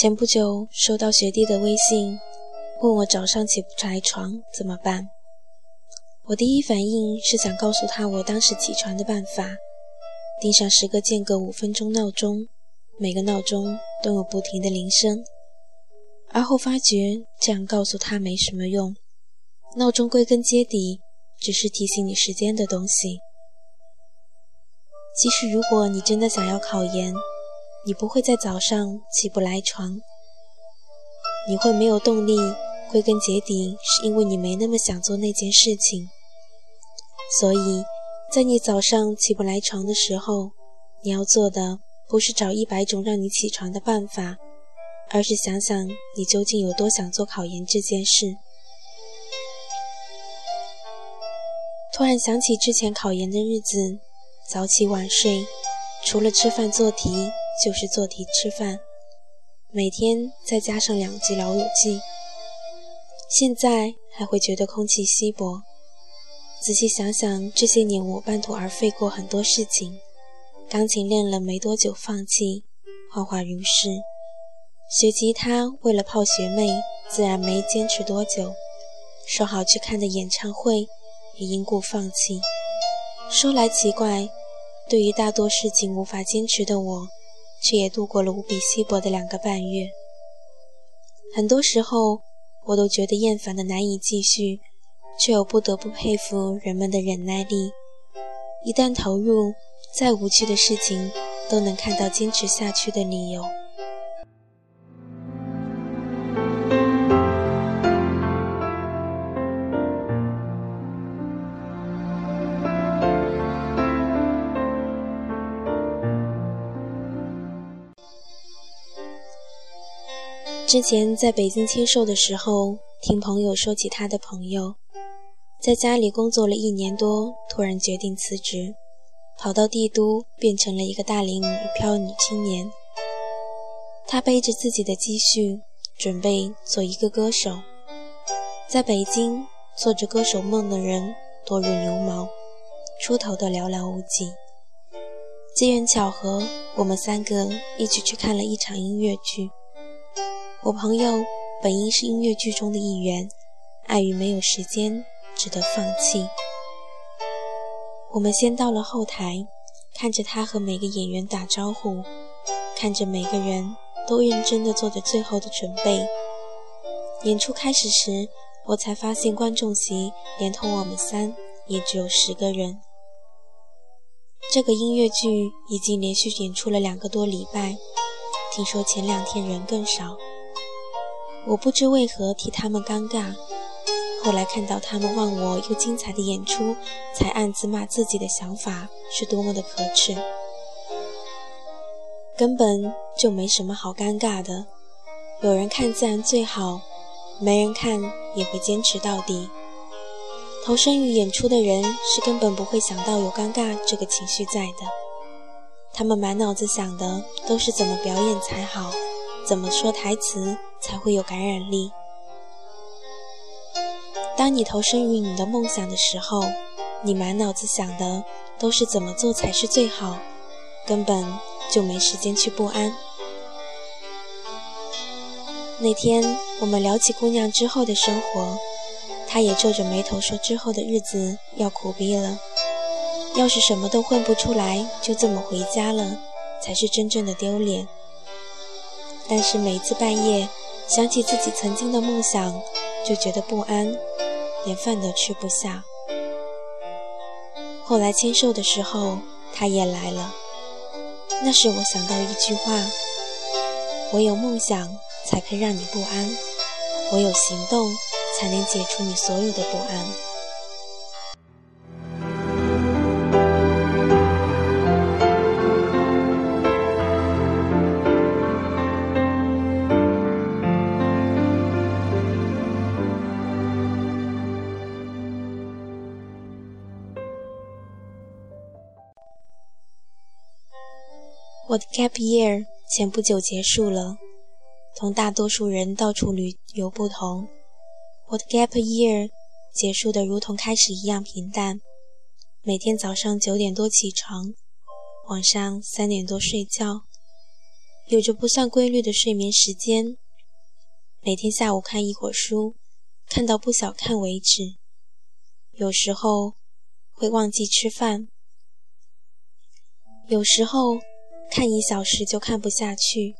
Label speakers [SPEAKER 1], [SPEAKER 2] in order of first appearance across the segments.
[SPEAKER 1] 前不久收到学弟的微信，问我早上起不来床怎么办。我第一反应是想告诉他我当时起床的办法，定上十个间隔五分钟闹钟，每个闹钟都有不停的铃声。而后发觉这样告诉他没什么用，闹钟归根结底只是提醒你时间的东西。即使如果你真的想要考研，你不会在早上起不来床，你会没有动力，归根结底是因为你没那么想做那件事情。所以，在你早上起不来床的时候，你要做的不是找一百种让你起床的办法，而是想想你究竟有多想做考研这件事。突然想起之前考研的日子，早起晚睡，除了吃饭做题就是做题吃饭，每天再加上两剂老友记，现在还会觉得空气稀薄。仔细想想，这些年我半途而废过很多事情。钢琴练了没多久放弃，画画如是；学吉他为了泡学妹，自然没坚持多久。说好去看的演唱会，也因故放弃。说来奇怪，对于大多事情无法坚持的我，却也度过了无比稀薄的两个半月。很多时候，我都觉得厌烦的难以继续。却又不得不佩服人们的忍耐力。一旦投入，再无趣的事情都能看到坚持下去的理由。之前在北京签售的时候，听朋友说起他的朋友。在家里工作了一年多，突然决定辞职，跑到帝都，变成了一个大龄女漂女青年。她背着自己的积蓄，准备做一个歌手。在北京，做着歌手梦的人多如牛毛，出头的寥寥无几。机缘巧合，我们三个一起去看了一场音乐剧。我朋友本应是音乐剧中的一员，碍于没有时间。只得放弃。我们先到了后台，看着他和每个演员打招呼，看着每个人都认真地做着最后的准备。演出开始时，我才发现观众席连同我们三也只有十个人。这个音乐剧已经连续演出了两个多礼拜，听说前两天人更少。我不知为何替他们尴尬。后来看到他们忘我又精彩的演出，才暗自骂自己的想法是多么的可耻。根本就没什么好尴尬的，有人看自然最好，没人看也会坚持到底。投身于演出的人是根本不会想到有尴尬这个情绪在的，他们满脑子想的都是怎么表演才好，怎么说台词才会有感染力。当你投身于你的梦想的时候，你满脑子想的都是怎么做才是最好，根本就没时间去不安。那天我们聊起姑娘之后的生活，她也皱着眉头说：“之后的日子要苦逼了，要是什么都混不出来，就这么回家了，才是真正的丢脸。”但是每次半夜想起自己曾经的梦想，就觉得不安。连饭都吃不下。后来签售的时候，他也来了。那时我想到一句话：唯有梦想才配让你不安，唯有行动才能解除你所有的不安。我的 gap year 前不久结束了，同大多数人到处旅游不同，我的 gap year 结束的如同开始一样平淡。每天早上九点多起床，晚上三点多睡觉，有着不算规律的睡眠时间，每天下午看一会儿书，看到不想看为止。有时候会忘记吃饭，有时候看一小时就看不下去，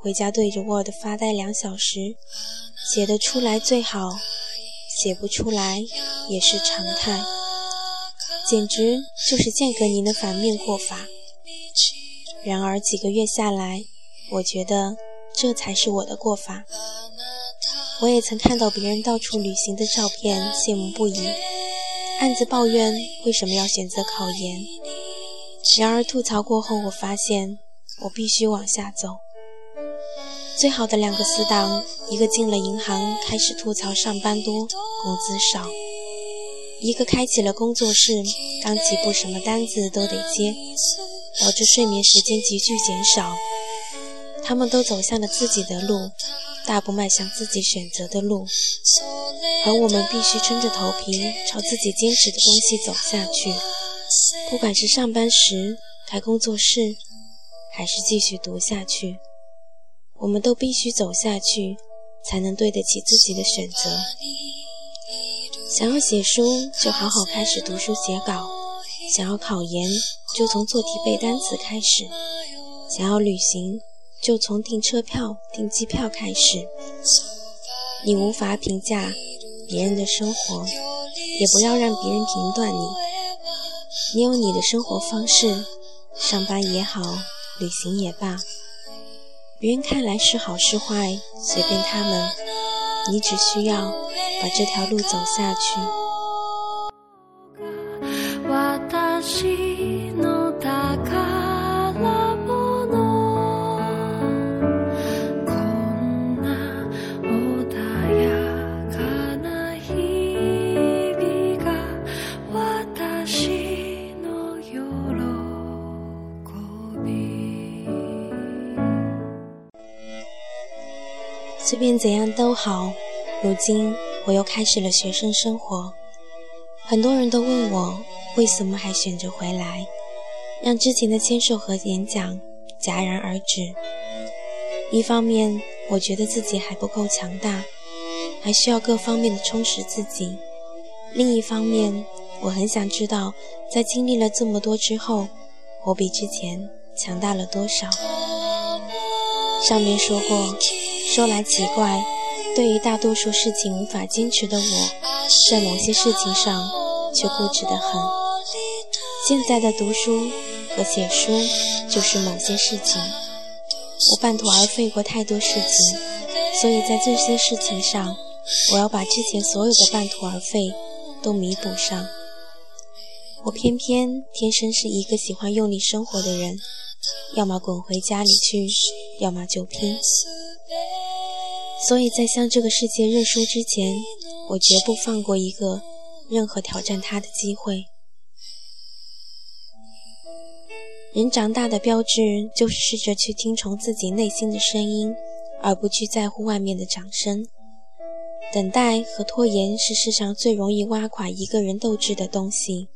[SPEAKER 1] 回家对着 Word 发呆两小时，写得出来最好，写不出来也是常态。简直就是间隔年的反面过法。然而几个月下来，我觉得这才是我的过法。我也曾看到别人到处旅行的照片，羡慕不已，暗自抱怨为什么要选择考研。然而吐槽过后，我发现我必须往下走。最好的两个死党，一个进了银行，开始吐槽上班多，工资少。一个开启了工作室，刚起步什么单子都得接，导致睡眠时间急剧减少。他们都走向了自己的路，大步迈向自己选择的路，而我们必须撑着头皮朝自己坚持的东西走下去。不管是上班时开工作室，还是继续读下去，我们都必须走下去，才能对得起自己的选择。想要写书，就好好开始读书写稿；想要考研，就从做题背单词开始；想要旅行，就从订车票、订机票开始。你无法评价别人的生活，也不要让别人评断你。你有你的生活方式，上班也好，旅行也罢，别人看来是好是坏，随便他们。你只需要。把这条路走下去。随便怎样都好，如今。我又开始了学生生活，很多人都问我为什么还选择回来，让之前的签售和演讲戛然而止。一方面，我觉得自己还不够强大，还需要各方面的充实自己；另一方面，我很想知道，在经历了这么多之后，我比之前强大了多少。上面说过，说来奇怪。对于大多数事情无法坚持的我，在某些事情上却固执得很。现在的读书和写书就是某些事情，我半途而废过太多事情，所以在这些事情上，我要把之前所有的半途而废都弥补上。我偏偏天生是一个喜欢用力生活的人，要么滚回家里去，要么就拼。所以在向这个世界认输之前，我绝不放过一个任何挑战他的机会。人长大的标志就是试着去听从自己内心的声音，而不去在乎外面的掌声。等待和拖延是世上最容易挖垮一个人斗志的东西。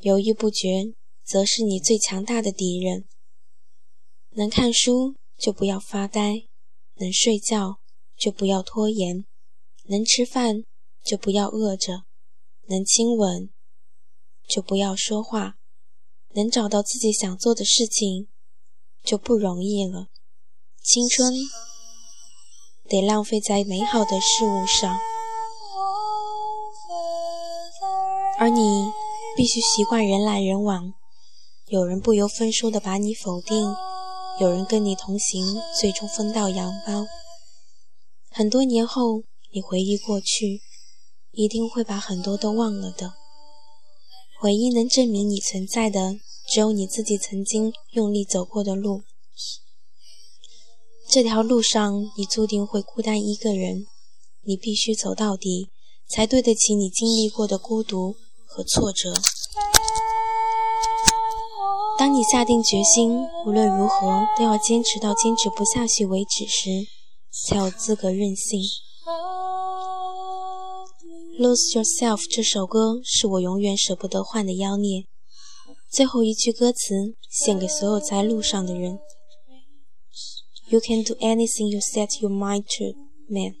[SPEAKER 1] 犹豫不决，则是你最强大的敌人。能看书就不要发呆。能睡觉就不要拖延，能吃饭就不要饿着，能亲吻就不要说话，能找到自己想做的事情就不容易了。青春得浪费在美好的事物上，而你必须习惯人来人往，有人不由分说的把你否定。有人跟你同行，最终分道扬镳。很多年后，你回忆过去，一定会把很多都忘了的。唯一能证明你存在的，只有你自己曾经用力走过的路。这条路上，你注定会孤单一个人，你必须走到底，才对得起你经历过的孤独和挫折。当你下定决心，无论如何都要坚持到坚持不下去为止时，才有资格任性。《Lose Yourself》这首歌是我永远舍不得换的妖孽。最后一句歌词献给所有在路上的人：You can do anything you set your mind to, man.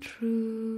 [SPEAKER 2] true.